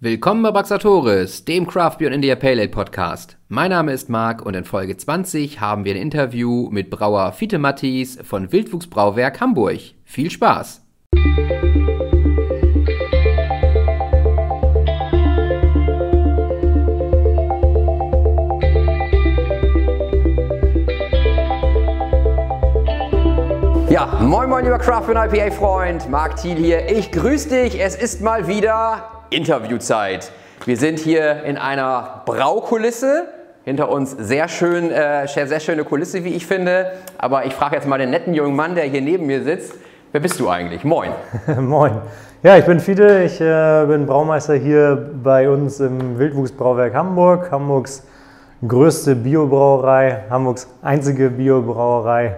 Willkommen bei Baxatoris, dem Craft Beer India Pale Ale Podcast. Mein Name ist Marc und in Folge 20 haben wir ein Interview mit Brauer Fiete Mattis von Wildwuchs Brauwerk Hamburg. Viel Spaß! Ja, moin moin lieber Craft IPA Freund, Marc Thiel hier. Ich grüße dich, es ist mal wieder Interviewzeit. Wir sind hier in einer Braukulisse. Hinter uns sehr schön, äh, sehr schöne Kulisse, wie ich finde. Aber ich frage jetzt mal den netten jungen Mann, der hier neben mir sitzt. Wer bist du eigentlich? Moin. Moin. Ja, ich bin Fide. Ich äh, bin Braumeister hier bei uns im Wildwuchsbrauwerk Hamburg. Hamburgs größte Biobrauerei, Hamburgs einzige Biobrauerei.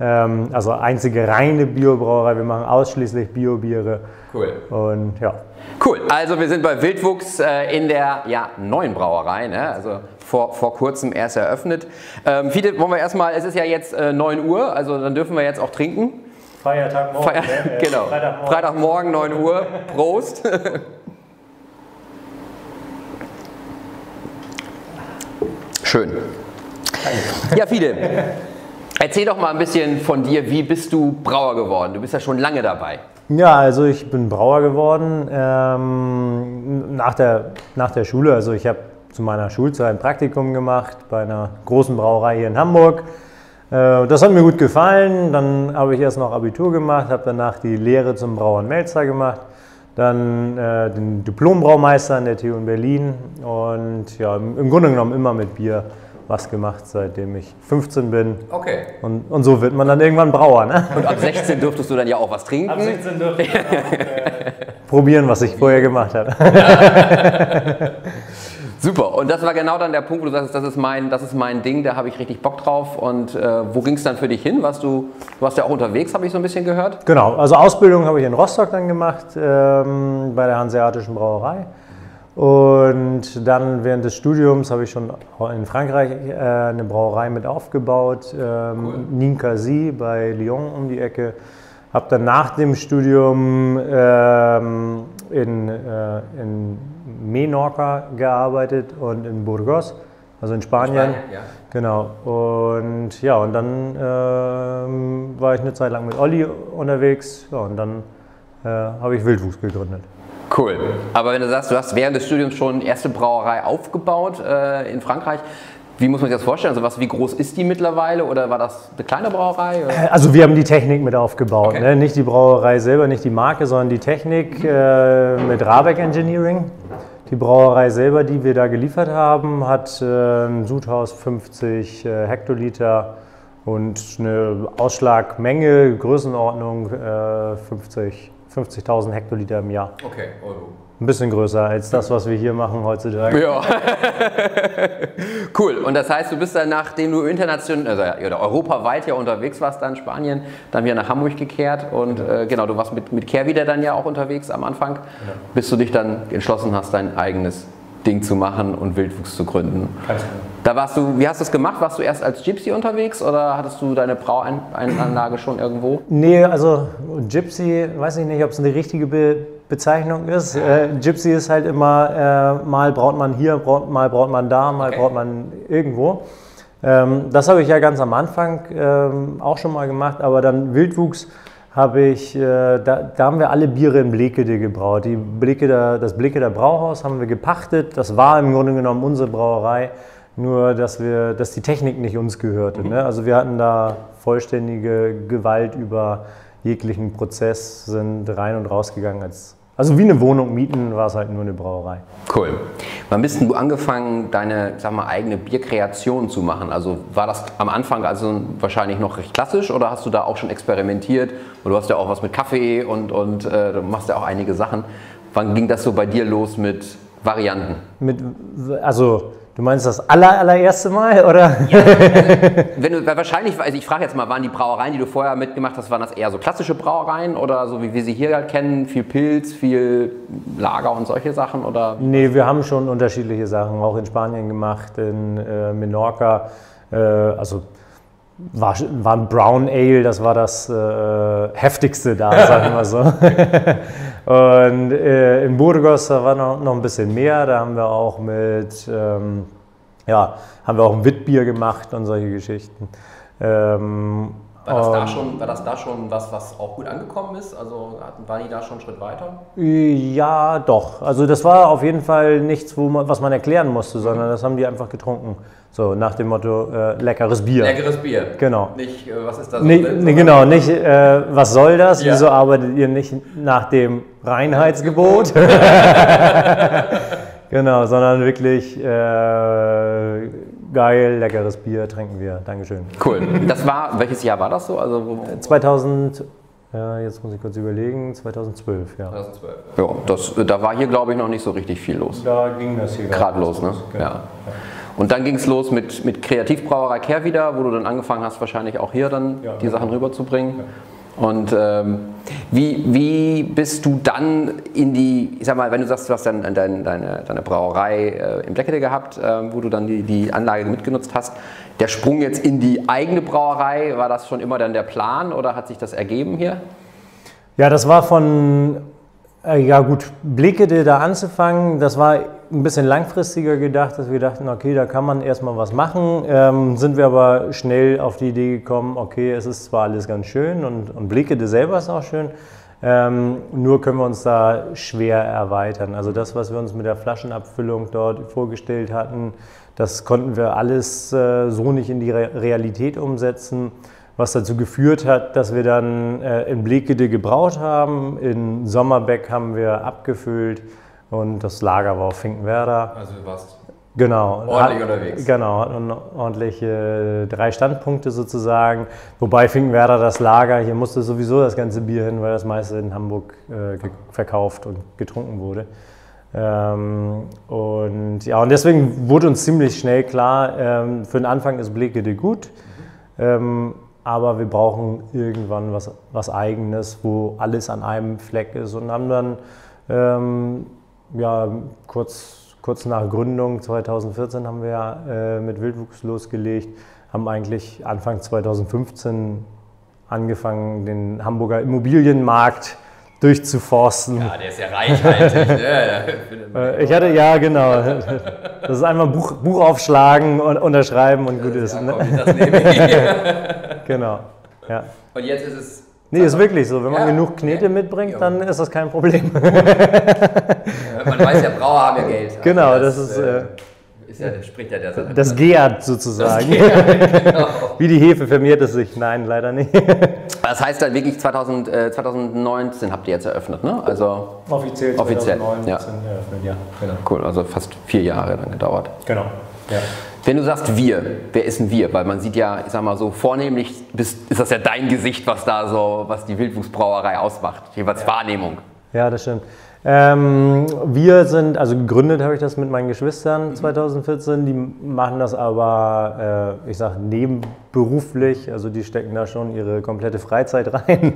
Ähm, also einzige reine Biobrauerei. Wir machen ausschließlich Biobiere. Cool. Und ja. Cool, also wir sind bei Wildwuchs äh, in der ja, neuen Brauerei, ne? also vor, vor kurzem erst eröffnet. Ähm, Fiete, wollen wir erstmal, es ist ja jetzt äh, 9 Uhr, also dann dürfen wir jetzt auch trinken. Feiertag morgen. Feier? Äh, genau, Freitagmorgen. Freitagmorgen 9 Uhr, Prost. Schön. Ja, Fiete, erzähl doch mal ein bisschen von dir, wie bist du Brauer geworden? Du bist ja schon lange dabei. Ja, also ich bin Brauer geworden ähm, nach, der, nach der Schule. Also ich habe zu meiner Schulzeit ein Praktikum gemacht bei einer großen Brauerei hier in Hamburg. Äh, das hat mir gut gefallen. Dann habe ich erst noch Abitur gemacht, habe danach die Lehre zum Brauer und Melzer gemacht, dann äh, den Diplombraumeister an der TU in Berlin und ja, im, im Grunde genommen immer mit Bier was gemacht, seitdem ich 15 bin. Okay. Und, und so wird man dann irgendwann Brauer. Ne? Und ab 16 durftest du dann ja auch was trinken. dürfte ich auch, äh, probieren, was ich vorher gemacht habe. Super, und das war genau dann der Punkt, wo du sagst, das ist mein, das ist mein Ding, da habe ich richtig Bock drauf. Und äh, wo ging es dann für dich hin? Warst du, du warst ja auch unterwegs, habe ich so ein bisschen gehört. Genau, also Ausbildung habe ich in Rostock dann gemacht, ähm, bei der Hanseatischen Brauerei. Und dann während des Studiums habe ich schon in Frankreich äh, eine Brauerei mit aufgebaut, ähm, Cool. Ninkasi bei Lyon um die Ecke. Habe dann nach dem Studium ähm, in, äh, in Menorca gearbeitet und in Burgos, also in Spanien. Spanien, ja. Genau. Und ja, und dann ähm, war ich eine Zeit lang mit Olli unterwegs. Ja, und dann äh, habe ich Wildwuchs gegründet. Cool. Aber wenn du sagst, du hast während des Studiums schon erste Brauerei aufgebaut äh, in Frankreich, wie muss man sich das vorstellen? Also was, wie groß ist die mittlerweile? Oder war das eine kleine Brauerei? Oder? Also wir haben die Technik mit aufgebaut, Okay. ne? nicht die Brauerei selber, nicht die Marke, sondern die Technik äh, mit Rabeck Engineering. Die Brauerei selber, die wir da geliefert haben, hat äh, ein Sudhaus 50 äh, Hektoliter und eine Ausschlagmenge, Größenordnung äh, 50 50.000 Hektoliter im Jahr. Okay, Euro. Ein bisschen größer als das, was wir hier machen heutzutage. Ja. cool. Und das heißt, du bist dann, nachdem du international also, ja, oder europaweit ja unterwegs warst, dann in Spanien, dann wieder nach Hamburg gekehrt. Und äh, genau, du warst mit, mit Care wieder dann ja auch unterwegs am Anfang, bis du dich dann entschlossen hast, dein eigenes Ding zu machen und Wildwuchs zu gründen. Da warst du, wie hast du es gemacht? Warst du erst als Gypsy unterwegs oder hattest du deine Brauanlage schon irgendwo? Nee, also Gypsy, weiß ich nicht, ob es eine richtige Be Bezeichnung ist. Äh, Gypsy ist halt immer, äh, mal braut man hier, braut, mal braut man da, mal Okay. braut man irgendwo. Ähm, das habe ich ja ganz am Anfang ähm, auch schon mal gemacht, aber dann Wildwuchs habe ich, äh, da, da haben wir alle Biere in Blekede gebraut. Die Blekeder, das Bleketer Brauhaus haben wir gepachtet. Das war im Grunde genommen unsere Brauerei, nur dass, wir, dass die Technik nicht uns gehörte. Ne? Also wir hatten da vollständige Gewalt über jeglichen Prozess, sind rein und rausgegangen. Als, also wie eine Wohnung mieten, war es halt nur eine Brauerei. Cool. Wann bist denn du angefangen, deine sag mal, eigene Bierkreation zu machen? Also war das am Anfang also wahrscheinlich noch recht klassisch oder hast du da auch schon experimentiert? Und du hast ja auch was mit Kaffee und, und äh, du machst ja auch einige Sachen. Wann ging das so bei dir los mit Varianten? Mit, also du meinst das aller, allererste Mal, oder? Wenn du, wahrscheinlich, also ich frage jetzt mal, waren die Brauereien, die du vorher mitgemacht hast, waren das eher so klassische Brauereien oder so wie wir sie hier halt kennen, viel Pilz, viel Lager und solche Sachen? Oder? Nee, wir haben schon unterschiedliche Sachen auch in Spanien gemacht, in äh, Menorca. Äh, also war, war ein Brown Ale, das war das äh, heftigste da, sagen wir so. Und äh, in Burgos, da war noch, noch ein bisschen mehr. Da haben wir auch mit, ähm, ja, haben wir auch ein Witbier gemacht und solche Geschichten. Ähm, war das, da schon, war das da schon was, was auch gut angekommen ist? Also waren die da schon einen Schritt weiter? Ja, doch. Also das war auf jeden Fall nichts, wo man, was man erklären musste, sondern das haben die einfach getrunken. So nach dem Motto, äh, leckeres Bier. Leckeres Bier. Genau. Nicht, äh, was ist das? Nee, nee, genau, nicht, äh, was soll das? Ja. Wieso arbeitet ihr nicht nach dem Reinheitsgebot? genau, sondern wirklich äh, geil, leckeres Bier trinken wir. Dankeschön. Cool. Das war, welches Jahr war das so? Also, 2000, ja, jetzt muss ich kurz überlegen, 2012, ja. 2012. Ja, das, da war hier, glaube ich, noch nicht so richtig viel los. Da ging das hier gerade los, ne? Genau. Ja. Und dann ging es los mit, mit Kreativbrauerei Kehr wieder, wo du dann angefangen hast, wahrscheinlich auch hier dann ja, die genau. Sachen rüberzubringen. Und ähm, wie, wie bist du dann in die, ich sag mal, wenn du sagst, du hast dann dein, deine, deine Brauerei äh, im Deckede gehabt, äh, wo du dann die, die Anlage mitgenutzt hast, der Sprung jetzt in die eigene Brauerei, war das schon immer dann der Plan oder hat sich das ergeben hier? Ja, das war von, äh, ja gut, Blickede da anzufangen, das war ein bisschen langfristiger gedacht, dass wir dachten, okay, da kann man erstmal was machen. Ähm, sind wir aber schnell auf die Idee gekommen, okay, es ist zwar alles ganz schön und, und Blickede selber ist auch schön, ähm, nur können wir uns da schwer erweitern. Also das, was wir uns mit der Flaschenabfüllung dort vorgestellt hatten, das konnten wir alles äh, so nicht in die Re Realität umsetzen, was dazu geführt hat, dass wir dann äh, in Blekede gebraut haben, in Sommerbeck haben wir abgefüllt und das Lager war auf Finkenwerder. Also du warst Genau. Ordentlich hat, unterwegs. Genau, hatten ordentliche drei Standpunkte sozusagen. Wobei Finkenwerder das Lager, hier musste sowieso das ganze Bier hin, weil das meiste in Hamburg äh, verkauft und getrunken wurde. Ähm, und ja, und deswegen wurde uns ziemlich schnell klar, ähm, für den Anfang ist Blekede gut, mhm. ähm, aber wir brauchen irgendwann was, was Eigenes, wo alles an einem Fleck ist und haben dann ähm, ja, kurz, kurz nach Gründung 2014 haben wir äh, mit Wildwuchs losgelegt, haben eigentlich Anfang 2015 angefangen, den Hamburger Immobilienmarkt durchzuforsten. Ja, der ist ja reichhaltig. ne? ich hatte, ja, genau. Das ist einmal Buch, Buch aufschlagen und unterschreiben und gut ist. Ja, ne? genau. Ja. Und jetzt ist es Nee, ist wirklich so. Wenn man ja, genug Knete ja, mitbringt, dann ist das kein Problem. man weiß ja, Brauer haben ja Geld. Genau, das, das ist. Äh, ist ja, spricht ja der Sache. Das gärt sozusagen. Das genau. Wie die Hefe vermehrt es sich. Nein, leider nicht. Das heißt dann wirklich 2000, äh, 2019 habt ihr jetzt eröffnet, ne? Also offiziell 2019 offiziell, ja. eröffnet, ja. Genau. Cool, also fast vier Jahre dann gedauert. Genau. Ja. Wenn du sagst wir, wer ist ein wir? Weil man sieht ja, ich sag mal so, vornehmlich bist, ist das ja dein Gesicht, was da so, was die Wildwuchsbrauerei ausmacht, jeweils ja. Wahrnehmung. Ja, das stimmt. Ähm, wir sind, also gegründet habe ich das mit meinen Geschwistern 2014, mhm. die machen das aber, äh, ich sage, nebenberuflich, also die stecken da schon ihre komplette Freizeit rein.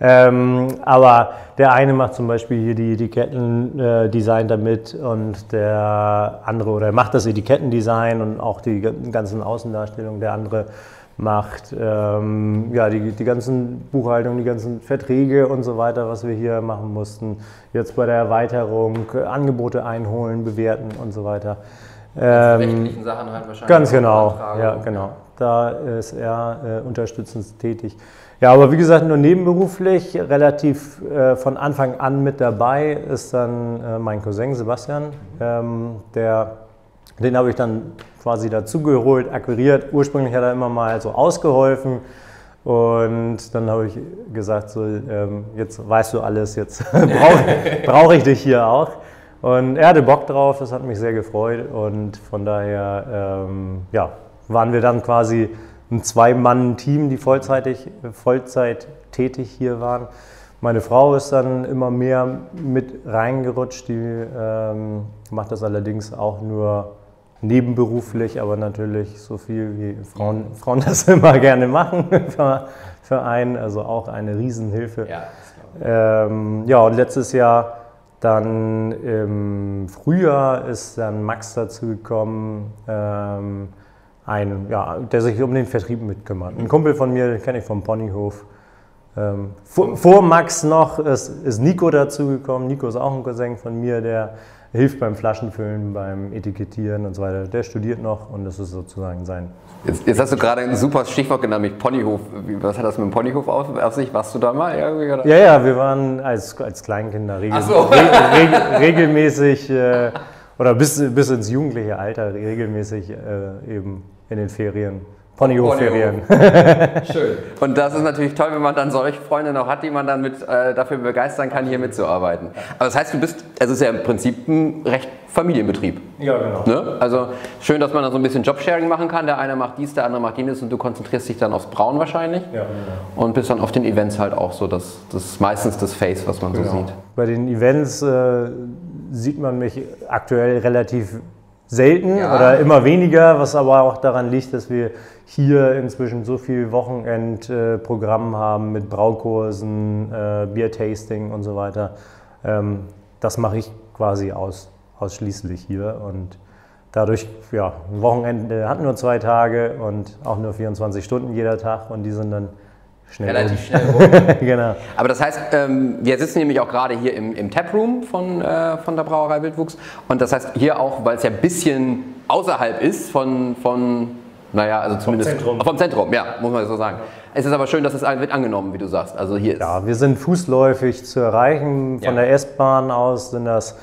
ähm, aber der eine macht zum Beispiel hier die Etikettendesign äh, damit und der andere, oder er macht das Etikettendesign und auch die ganzen Außendarstellungen, der andere macht, ähm, ja, die, die ganzen Buchhaltungen, die ganzen Verträge und so weiter, was wir hier machen mussten. Jetzt bei der Erweiterung, Angebote einholen, bewerten und so weiter. Ähm, rechtlichen Sachen halt wahrscheinlich. Ganz genau, ja, genau. Da ist er äh, unterstützend tätig. Ja, aber wie gesagt, nur nebenberuflich, relativ äh, von Anfang an mit dabei ist dann äh, mein Cousin Sebastian, ähm, der, den habe ich dann quasi dazugeholt, akquiriert. Ursprünglich hat er immer mal so ausgeholfen. Und dann habe ich gesagt, so, ähm, jetzt weißt du alles, jetzt brauche brauch ich dich hier auch. Und er hatte Bock drauf, das hat mich sehr gefreut. Und von daher ähm, ja, waren wir dann quasi ein Zwei-Mann-Team, die vollzeitig, Vollzeit tätig hier waren. Meine Frau ist dann immer mehr mit reingerutscht, die ähm, macht das allerdings auch nur nebenberuflich, aber natürlich so viel wie Frauen, Frauen das immer gerne machen für, für einen, also auch eine Riesenhilfe. Ja, ähm, ja, und letztes Jahr dann im Frühjahr ist dann Max dazu gekommen, ähm, ein, ja, der sich um den Vertrieb mitkümmert. Ein Kumpel von mir, den kenne ich vom Ponyhof. ähm, vor, vor, Max noch ist, ist Nico dazugekommen. Nico ist auch ein Cousin von mir, der hilft beim Flaschenfüllen, beim Etikettieren und so weiter. Der studiert noch und das ist sozusagen sein. Jetzt, jetzt hast du gerade ein super Stichwort genannt, nämlich Ponyhof. Was hat das mit dem Ponyhof auf, auf sich? Warst du da mal irgendwie? Oder? Ja, ja, wir waren als, als Kleinkinder regel, so. re, re, regelmäßig äh, oder bis, bis ins jugendliche Alter regelmäßig äh, eben in den Ferien Ponyhof-Ferien. Schön. Und das ist natürlich toll, wenn man dann solche Freunde noch hat, die man dann mit, äh, dafür begeistern kann, hier mitzuarbeiten. Aber das heißt, du bist, also es ist ja im Prinzip ein recht Familienbetrieb. Ja, genau. Ne? Also schön, dass man da so ein bisschen Jobsharing machen kann. Der eine macht dies, der andere macht jenes und du konzentrierst dich dann aufs Brauen wahrscheinlich. Ja, genau. Und bist dann auf den Events halt auch so, das, das ist meistens das Face, was man genau. so sieht. Bei den Events äh, sieht man mich aktuell relativ selten ja. oder immer weniger, was aber auch daran liegt, dass wir hier inzwischen so viel Wochenendprogramm haben mit Braukursen, äh, Biertasting und so weiter. Ähm, das mache ich quasi aus, ausschließlich hier und dadurch, ja, ein Wochenende hat nur zwei Tage und auch nur 24 Stunden jeder Tag und die sind dann schnell Relativ um. schnell rum. genau. Aber das heißt, ähm, wir sitzen nämlich auch gerade hier im, im Taproom von, äh, von der Brauerei Wildwuchs. Und das heißt hier auch, weil es ja ein bisschen außerhalb ist von, von naja, also zumindest vom Zentrum. vom Zentrum, ja, muss man so sagen. Es ist aber schön, dass es wird angenommen, wie du sagst. Also hier ja, wir sind fußläufig zu erreichen. Von ja. der S-Bahn aus sind das,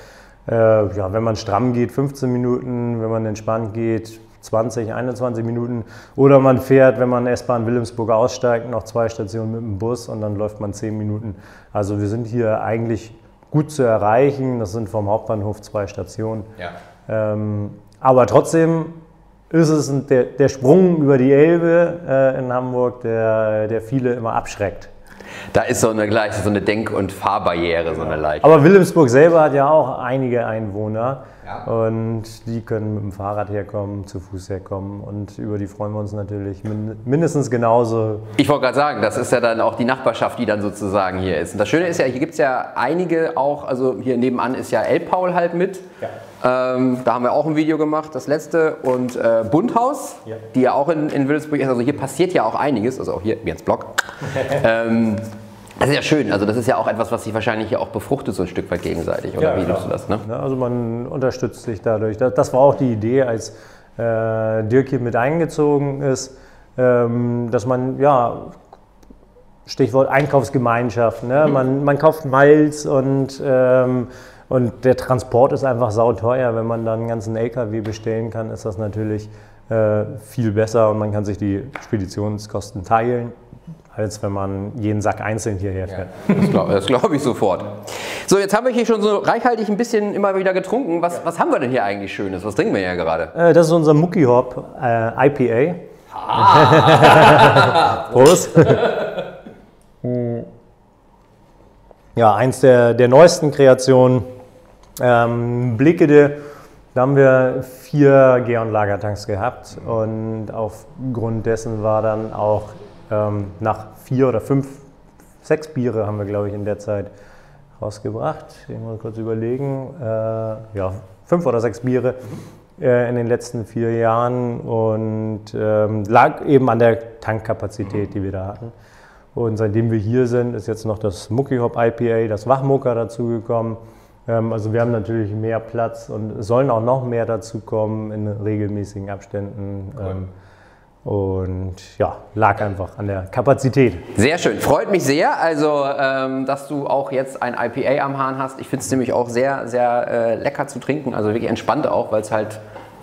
äh, ja, wenn man stramm geht, 15 Minuten, wenn man entspannt geht, 20, 21 Minuten. Oder man fährt, wenn man S-Bahn Wilhelmsburg aussteigt, noch zwei Stationen mit dem Bus und dann läuft man 10 Minuten. Also wir sind hier eigentlich gut zu erreichen. Das sind vom Hauptbahnhof zwei Stationen. Ja. Ähm, aber trotzdem ist es der, der Sprung über die Elbe äh, in Hamburg, der, der viele immer abschreckt. Da ist so eine gleiche, so eine Denk- und Fahrbarriere, so eine leichte. Aber Wilhelmsburg selber hat ja auch einige Einwohner. Und die können mit dem Fahrrad herkommen, zu Fuß herkommen und über die freuen wir uns natürlich mindestens genauso. Ich wollte gerade sagen, das ist ja dann auch die Nachbarschaft, die dann sozusagen hier ist. Und das Schöne ist ja, hier gibt es ja einige auch, also hier nebenan ist ja Elbpaul halt mit. Ja. Ähm, da haben wir auch ein Video gemacht, das letzte. Und äh, Bundhaus, ja. die ja auch in, in Wilhelmsburg ist. Also hier passiert ja auch einiges, also auch hier, Jens Block. ähm, das ist ja schön, also das ist ja auch etwas, was sich wahrscheinlich hier auch befruchtet, so ein Stück weit gegenseitig, oder ja, wie nimmst du das? Ne? Also man unterstützt sich dadurch. Das war auch die Idee, als äh, Dirk hier mit eingezogen ist, ähm, dass man, ja, Stichwort Einkaufsgemeinschaft, ne? Mhm. man, man kauft Malz und, ähm, und der Transport ist einfach sauteuer. Wenn man dann einen ganzen LKW bestellen kann, ist das natürlich äh, viel besser und man kann sich die Speditionskosten teilen als wenn man jeden Sack einzeln hierher fährt. Ja, das glaube glaub ich sofort. So, jetzt haben wir hier schon so reichhaltig ein bisschen immer wieder getrunken. Was, was haben wir denn hier eigentlich Schönes? Was trinken wir hier gerade? Äh, das ist unser Mucky Hop äh, IPA. Ah. Prost. ja, eins der, der neuesten Kreationen. Ähm, Blickede, da haben wir vier Geon-Lagertanks gehabt und aufgrund dessen war dann auch ähm, nach vier oder fünf, sechs Biere haben wir, glaube ich, in der Zeit rausgebracht. Ich muss kurz überlegen. Äh, ja, fünf oder sechs Biere äh, in den letzten vier Jahren und ähm, lag eben an der Tankkapazität, die wir da hatten. Und seitdem wir hier sind, ist jetzt noch das Mucky Hop IPA, das Wachmucker dazugekommen. Ähm, also wir haben natürlich mehr Platz und sollen auch noch mehr dazukommen in regelmäßigen Abständen. Cool. Ähm, und ja, lag einfach an der Kapazität. Sehr schön, freut mich sehr, also ähm, dass du auch jetzt ein IPA am Hahn hast. Ich finde es nämlich auch sehr, sehr äh, lecker zu trinken, also wirklich entspannt auch, weil es halt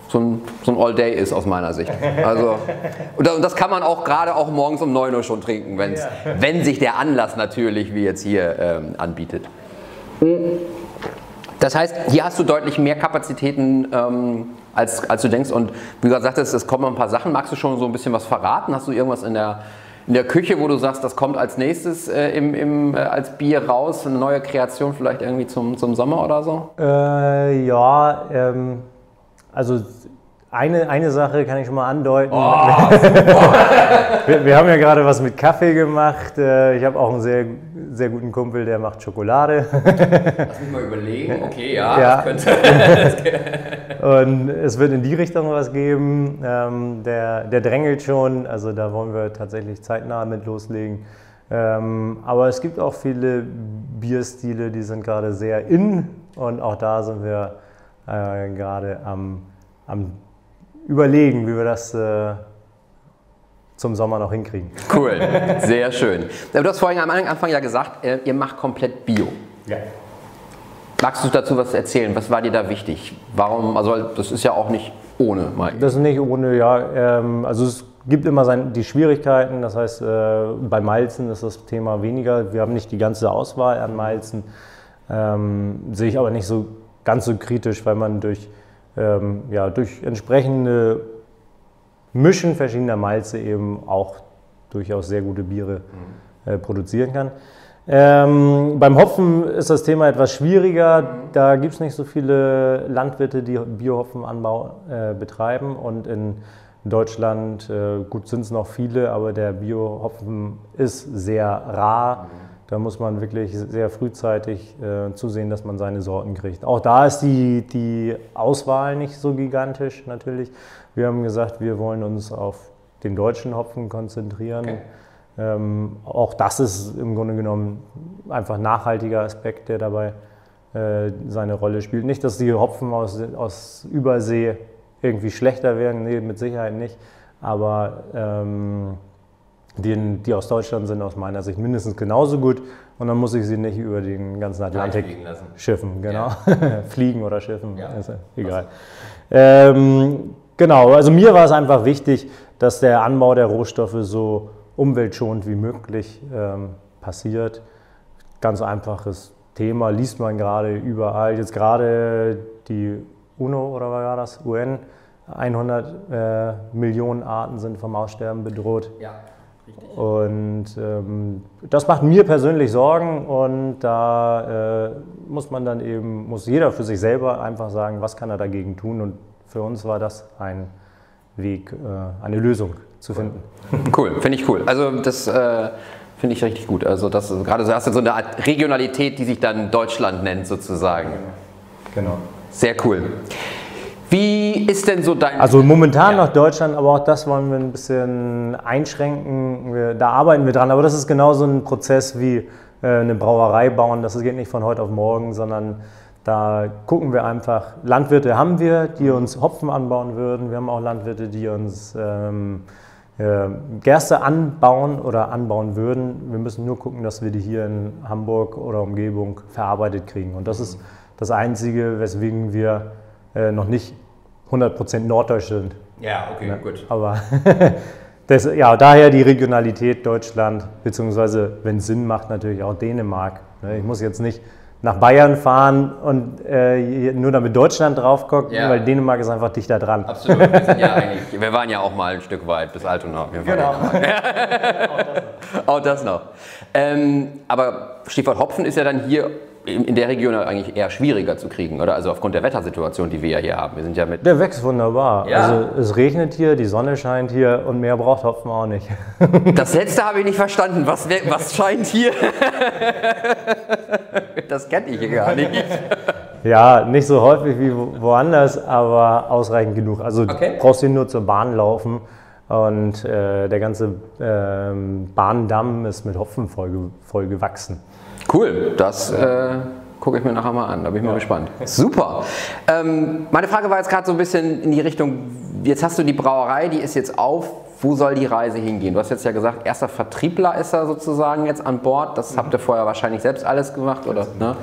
so ein, so ein All-Day ist aus meiner Sicht. Also, und das kann man auch gerade auch morgens um 9 Uhr schon trinken, wenn's, ja. wenn sich der Anlass natürlich wie jetzt hier ähm, anbietet. Das heißt, hier hast du deutlich mehr Kapazitäten ähm, als, als du denkst. Und wie du gerade sagtest, es kommen ein paar Sachen. Magst du schon so ein bisschen was verraten? Hast du irgendwas in der, in der Küche, wo du sagst, das kommt als nächstes äh, im, im, äh, als Bier raus? Eine neue Kreation vielleicht irgendwie zum, zum Sommer oder so? Äh, ja, ähm, also eine, eine Sache kann ich schon mal andeuten. Oh, wir, wir, haben ja gerade was mit Kaffee gemacht. Äh, ich habe auch einen sehr, sehr guten Kumpel, der macht Schokolade. Lass mich mal überlegen. Okay, ja, ja. Könnte. Und es wird in die Richtung was geben. Ähm, der, der drängelt schon, also da wollen wir tatsächlich zeitnah mit loslegen. Ähm, aber es gibt auch viele Bierstile, die sind gerade sehr in und auch da sind wir äh, gerade am, am Überlegen, wie wir das äh, zum Sommer noch hinkriegen. Cool, sehr schön. Du hast vorhin am Anfang ja gesagt, äh, ihr macht komplett Bio. Ja. Magst du dazu was erzählen? Was war dir da wichtig? Warum, also das ist ja auch nicht ohne. Mal. Das ist nicht ohne, ja. Ähm, also es gibt immer sein, die Schwierigkeiten, das heißt, äh, bei Malzen ist das Thema weniger. Wir haben nicht die ganze Auswahl an Malzen. Ähm, sehe ich aber nicht so ganz so kritisch, weil man durch, ähm, ja, durch entsprechende Mischen verschiedener Malze eben auch durchaus sehr gute Biere äh, produzieren kann. Ähm, beim Hopfen ist das Thema etwas schwieriger. Da gibt es nicht so viele Landwirte, die Biohopfenanbau äh, betreiben. Und in Deutschland, äh, gut sind es noch viele, aber der Biohopfen ist sehr rar. Da muss man wirklich sehr frühzeitig äh, zusehen, dass man seine Sorten kriegt. Auch da ist die, die Auswahl nicht so gigantisch natürlich. Wir haben gesagt, wir wollen uns auf den deutschen Hopfen konzentrieren. Okay. Ähm, auch das ist im Grunde genommen einfach ein nachhaltiger Aspekt, der dabei äh, seine Rolle spielt. Nicht, dass die Hopfen aus, aus Übersee irgendwie schlechter werden, nee, mit Sicherheit nicht. Aber ähm, die, die aus Deutschland sind aus meiner Sicht mindestens genauso gut. Und dann muss ich sie nicht über den ganzen Atlantik schiffen, genau. Ja. Fliegen oder schiffen, ja. ist egal. Ähm, genau, also mir war es einfach wichtig, dass der Anbau der Rohstoffe so umweltschonend wie möglich ähm, passiert. Ganz einfaches Thema, liest man gerade überall. Jetzt gerade die UNO oder was war das? UN, 100 äh, Millionen Arten sind vom Aussterben bedroht. Ja, richtig. Und ähm, das macht mir persönlich Sorgen und da äh, muss man dann eben, muss jeder für sich selber einfach sagen, was kann er dagegen tun und für uns war das ein Weg, äh, eine Lösung zu finden. Cool, finde ich cool. Also das äh, finde ich richtig gut. Also das gerade so hast du so eine Art Regionalität, die sich dann Deutschland nennt sozusagen. Genau. Sehr cool. Wie ist denn so dein... Also momentan ja. noch Deutschland, aber auch das wollen wir ein bisschen einschränken. Wir, da arbeiten wir dran, aber das ist genauso ein Prozess wie äh, eine Brauerei bauen. Das geht nicht von heute auf morgen, sondern da gucken wir einfach, Landwirte haben wir, die uns Hopfen anbauen würden. Wir haben auch Landwirte, die uns ähm, äh, Gerste anbauen oder anbauen würden. Wir müssen nur gucken, dass wir die hier in Hamburg oder Umgebung verarbeitet kriegen. Und das ist das Einzige, weswegen wir äh, noch nicht 100% norddeutsch sind. Ja, okay, ne? gut. Aber das, ja, daher die Regionalität Deutschland, beziehungsweise, wenn es Sinn macht, natürlich auch Dänemark. Ne? Ich muss jetzt nicht nach Bayern fahren und äh, nur damit Deutschland drauf guckt, ja. weil Dänemark ist einfach dichter dran. Absolut. Wir, ja wir, waren ja auch mal ein Stück weit bis Altona. Genau. auch das noch. Ähm, aber Stichwort Hopfen ist ja dann hier in der Region eigentlich eher schwieriger zu kriegen, oder? Also aufgrund der Wettersituation, die wir ja hier haben. Wir sind ja mit der wächst wunderbar. Ja. Also es regnet hier, die Sonne scheint hier und mehr braucht Hopfen auch nicht. Das letzte habe ich nicht verstanden. Was, was scheint hier? Das kenne ich hier gar nicht. Ja, nicht so häufig wie woanders, aber ausreichend genug. Also okay. du brauchst hier nur zur Bahn laufen und äh, der ganze äh, Bahndamm ist mit Hopfen voll, voll gewachsen. Cool, das äh, gucke ich mir nachher mal an, da bin ich mal ja. gespannt. Super. Ähm, meine Frage war jetzt gerade so ein bisschen in die Richtung, jetzt hast du die Brauerei, die ist jetzt auf, wo soll die Reise hingehen? Du hast jetzt ja gesagt, erster Vertriebler ist er sozusagen jetzt an Bord. Das habt ihr vorher wahrscheinlich selbst alles gemacht, oder? Ne?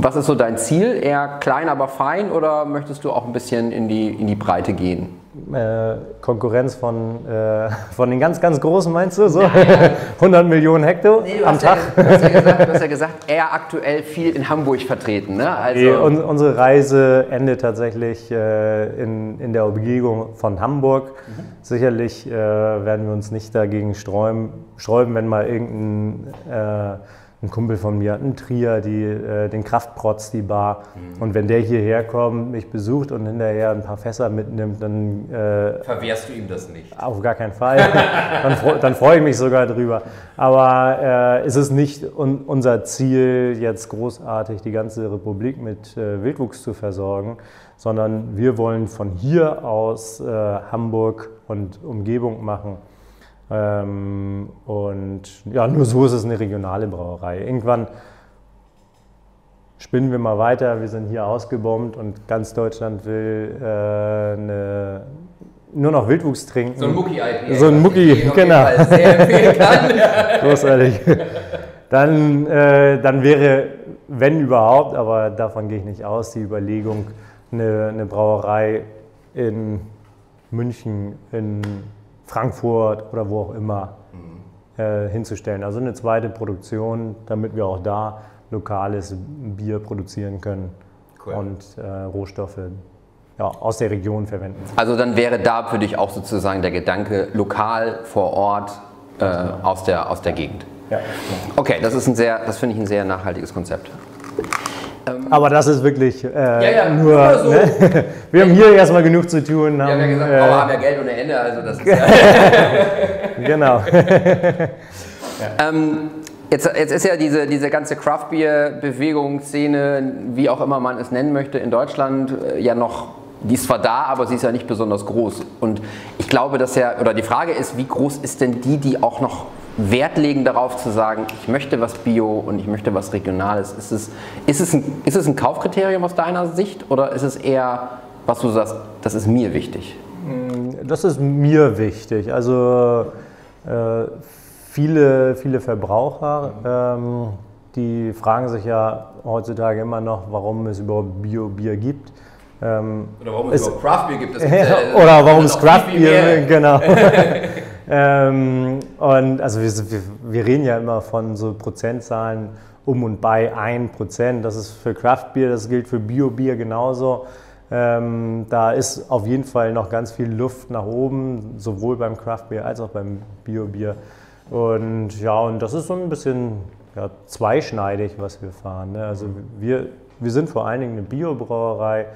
Was ist so dein Ziel? Eher klein, aber fein oder möchtest du auch ein bisschen in die, in die Breite gehen? Äh, Konkurrenz von, äh, von den ganz, ganz Großen, meinst du? So? Ja, ja. 100 Millionen Hektar nee, am Tag? Ja, du, hast ja gesagt, du hast ja gesagt, er aktuell viel in Hamburg vertreten. Ne? Also nee, un unsere Reise endet tatsächlich äh, in, in der Umgebung von Hamburg. Mhm. Sicherlich äh, werden wir uns nicht dagegen sträuben, sträuben wenn mal irgendein äh, ein Kumpel von mir hat einen Trier, die, äh, den Kraftprotz, die Bar. Mhm. Und wenn der hierher kommt, mich besucht und hinterher ein paar Fässer mitnimmt, dann... Äh, Verwehrst du ihm das nicht? Auf gar keinen Fall. dann, dann freue ich mich sogar drüber. Aber äh, es ist nicht un unser Ziel, jetzt großartig die ganze Republik mit äh, Wildwuchs zu versorgen, sondern wir wollen von hier aus äh, Hamburg und Umgebung machen und ja, nur so ist es eine regionale Brauerei. Irgendwann spinnen wir mal weiter. Wir sind hier ausgebombt und ganz Deutschland will äh, eine, nur noch Wildwuchs trinken. So ein Mucki-IPA. So ein Mucki, genau. Sehr empfehlen kann. Großartig. Dann, äh, dann wäre, wenn überhaupt, aber davon gehe ich nicht aus, die Überlegung, eine, eine Brauerei in München, in Frankfurt oder wo auch immer äh, hinzustellen. Also eine zweite Produktion, damit wir auch da lokales Bier produzieren können Cool. und äh, Rohstoffe ja, aus der Region verwenden. Also dann wäre da für dich auch sozusagen der Gedanke lokal vor Ort äh, aus, der, aus der Gegend. Ja. Okay, das ist ein sehr, das finde ich ein sehr nachhaltiges Konzept. Aber das ist wirklich äh, ja, nur. nur so. Ne? Wir haben hier erstmal genug zu tun. Wir haben ja gesagt, äh, Bauer haben ja Geld ohne Ende, also das ist ja. Genau. ähm, jetzt, jetzt ist ja diese, diese ganze Craft-Bier-Bewegung, Szene, wie auch immer man es nennen möchte, in Deutschland äh, ja noch, die ist zwar da, aber sie ist ja nicht besonders groß. Und ich glaube, dass ja, oder die Frage ist, wie groß ist denn die, die auch noch Wert legen darauf zu sagen, ich möchte was Bio und ich möchte was Regionales. Ist es, ist es, ein, ist es ein Kaufkriterium aus deiner Sicht oder ist es eher, was du sagst, das ist mir wichtig? Das ist mir wichtig. Also äh, viele, viele Verbraucher, ähm, die fragen sich ja heutzutage immer noch, warum es überhaupt Bio-Bier gibt. Ähm, Oder warum es überhaupt Craft Beer gibt. Das oder warum es Craft Beer, genau. ähm, und also wir, wir, reden ja immer von so Prozentzahlen um und bei 1%. Das ist für Craft Beer, das gilt für Bio-Bier genauso. Ähm, da ist auf jeden Fall noch ganz viel Luft nach oben, sowohl beim Craft Beer als auch beim Bio-Bier. Und ja, und das ist so ein bisschen ja, zweischneidig, was wir fahren. Ne? Also wir, wir sind vor allen Dingen eine Biobrauerei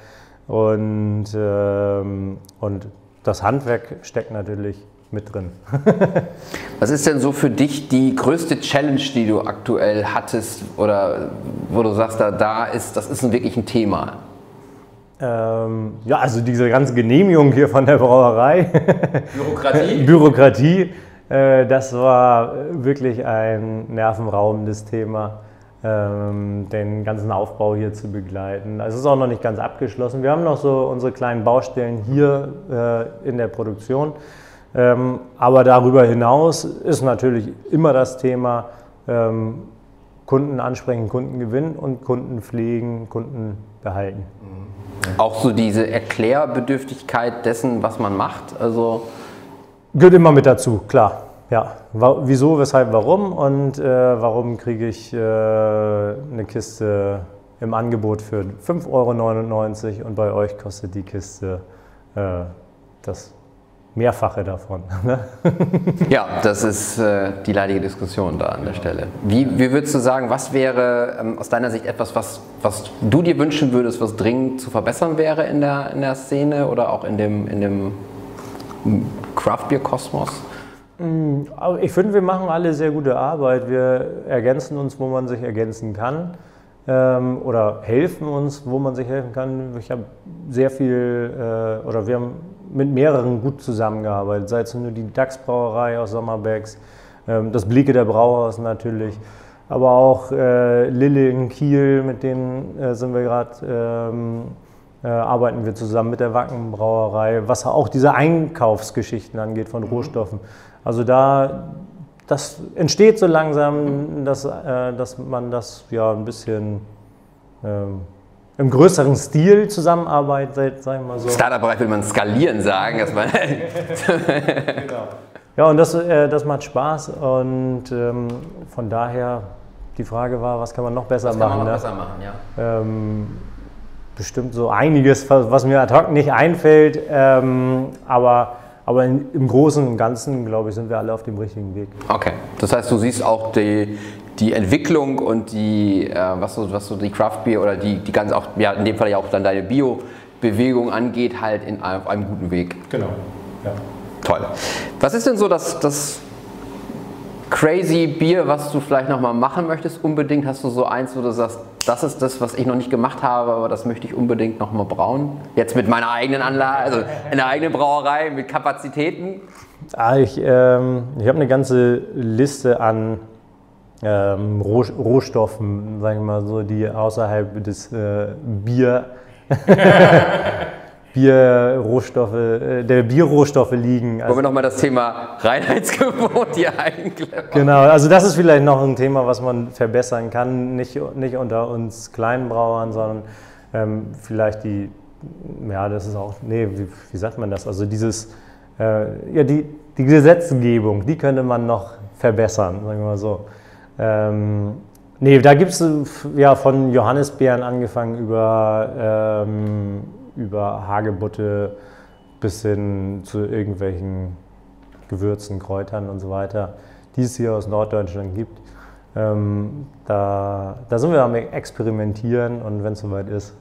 und, ähm, und das Handwerk steckt natürlich mit drin. Was ist denn so für dich die größte Challenge, die du aktuell hattest oder wo du sagst, da, da ist, das ist wirklich ein Thema? Ähm, ja, also diese ganze Genehmigung hier von der Brauerei, Bürokratie? Bürokratie, äh, das war wirklich ein nervenraubendes Thema, ähm, den ganzen Aufbau hier zu begleiten. Also es ist auch noch nicht ganz abgeschlossen. Wir haben noch so unsere kleinen Baustellen hier äh, in der Produktion. Ähm, aber darüber hinaus ist natürlich immer das Thema ähm, Kunden ansprechen, Kunden gewinnen und Kunden pflegen, Kunden behalten. Auch so diese Erklärbedürftigkeit dessen, was man macht. Also Gehört immer mit dazu, klar. Ja, wieso, weshalb, warum und äh, warum kriege ich äh, eine Kiste im Angebot für 5,99 Euro und bei euch kostet die Kiste äh, das Mehrfache davon. ne? ja, das ist äh, die leidige Diskussion da an der Stelle. Wie, wie würdest du sagen, was wäre ähm, aus deiner Sicht etwas, was, was du dir wünschen würdest, was dringend zu verbessern wäre in der, in der Szene oder auch in dem, in dem Craft-Bier-Kosmos? Aber ich finde, wir machen alle sehr gute Arbeit. Wir ergänzen uns, wo man sich ergänzen kann. Ähm, oder helfen uns, wo man sich helfen kann. Ich habe sehr viel, äh, oder wir haben mit mehreren gut zusammengearbeitet. Sei es nur die DAX-Brauerei aus Sommerbecks, ähm, das Blicke der Brauhaus natürlich, aber auch äh, Lille in Kiel, mit denen äh, sind wir gerade ähm, äh, arbeiten wir zusammen mit der Wackenbrauerei, was auch diese Einkaufsgeschichten angeht von Rohstoffen. Also da, das entsteht so langsam, dass, äh, dass man das ja ein bisschen ähm, im größeren Stil zusammenarbeitet, sagen wir mal so. Startup-Bereich will man skalieren sagen, dass man Ja, und das, äh, das macht Spaß und ähm, von daher, die Frage war, was kann man noch besser kann machen? man noch ne? besser machen, ja. ähm, bestimmt so einiges, was was mir ad hoc nicht einfällt. Ähm, aber aber in, im Großen und Ganzen, glaube ich, sind wir alle auf dem richtigen Weg. Okay, das heißt, du siehst auch die, die Entwicklung und die, äh, was, so, was so die Craft Beer oder die, die ganz auch, ja, in dem Fall ja auch dann deine Bio-Bewegung angeht, halt in, auf einem guten Weg. Genau. Ja. Toll. Was ist denn so das, das crazy Bier, was du vielleicht nochmal machen möchtest? Unbedingt hast du so eins, wo du sagst, das ist das, was ich noch nicht gemacht habe, aber das möchte ich unbedingt noch mal brauen. Jetzt mit meiner eigenen Anlage, also in der eigenen Brauerei mit Kapazitäten. Ah, ich ähm, ich habe eine ganze Liste an ähm, Roh Rohstoffen, sagen wir mal so, die außerhalb des äh, Bier Bierrohstoffe, äh, der Bierrohstoffe liegen. Also, Wollen wir nochmal das Thema Reinheitsgebot hier einklemmen? Genau, also das ist vielleicht noch ein Thema, was man verbessern kann, nicht, nicht unter uns kleinen Brauern, sondern ähm, vielleicht die, ja, das ist auch, nee, wie, wie sagt man das? Also dieses, äh, ja, die, die Gesetzgebung, die könnte man noch verbessern, sagen wir mal so. Ähm, nee, da gibt es ja von Johannisbeeren angefangen über ähm, über Hagebutte bis hin zu irgendwelchen Gewürzen, Kräutern und so weiter, die es hier aus Norddeutschland gibt. Ähm, da, da sind wir am Experimentieren und wenn es soweit ist,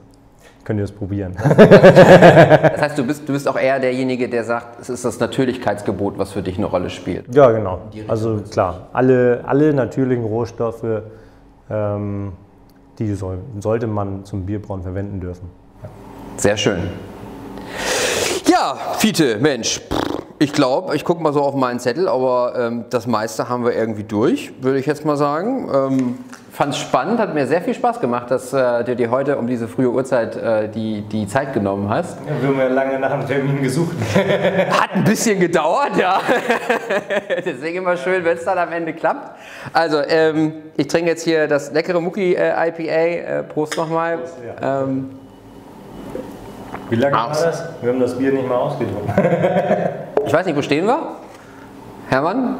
könnt ihr es probieren. das heißt, du bist, du bist auch eher derjenige, der sagt, es ist das Natürlichkeitsgebot, was für dich eine Rolle spielt. Ja, genau. Also klar, alle, alle natürlichen Rohstoffe, ähm, die soll, sollte man zum Bierbrauen verwenden dürfen. Sehr schön. Ja, Fiete, Mensch, ich glaube, ich gucke mal so auf meinen Zettel, aber ähm, das meiste haben wir irgendwie durch, würde ich jetzt mal sagen. Ähm, Fand es spannend, hat mir sehr viel Spaß gemacht, dass äh, du dir heute um diese frühe Uhrzeit äh, die, die Zeit genommen hast. Ja, wir haben ja lange nach einem Termin gesucht. hat ein bisschen gedauert, ja. Deswegen immer schön, wenn es dann am Ende klappt. Also, ähm, ich trinke jetzt hier das leckere Mucki äh, IPA. Äh, Prost nochmal. Prost, ja. Ähm, wie lange war das? Wir haben das Bier nicht mal ausgetrunken. ich weiß nicht, wo stehen wir? Hermann?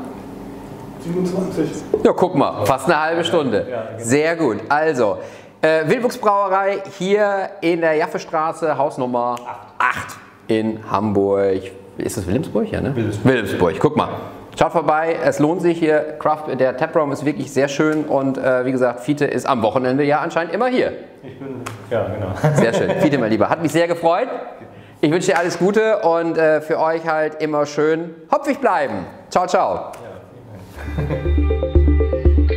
27. Ja, guck mal, fast eine halbe Stunde. Sehr gut. Also, äh, Wildwuchsbrauerei hier in der Jaffestraße, Hausnummer 8 in Hamburg. Ist das Wilhelmsburg? Ja, ne? Wilhelmsburg. Wilhelmsburg. Guck mal. Schaut vorbei, es lohnt sich hier. Craft, der Taproom ist wirklich sehr schön und äh, wie gesagt, Fiete ist am Wochenende ja anscheinend immer hier. Ich bin, ja, genau. Sehr schön. Fiete, mein Lieber, hat mich sehr gefreut. Ich wünsche dir alles Gute und äh, für euch halt immer schön hopfig bleiben. Ciao, ciao.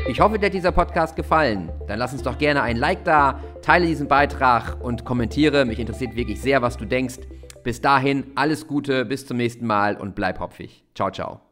Ich hoffe, dir hat dieser Podcast gefallen. Dann lass uns doch gerne ein Like da, teile diesen Beitrag und kommentiere. Mich interessiert wirklich sehr, was du denkst. Bis dahin, alles Gute, bis zum nächsten Mal und bleib hopfig. Ciao, ciao.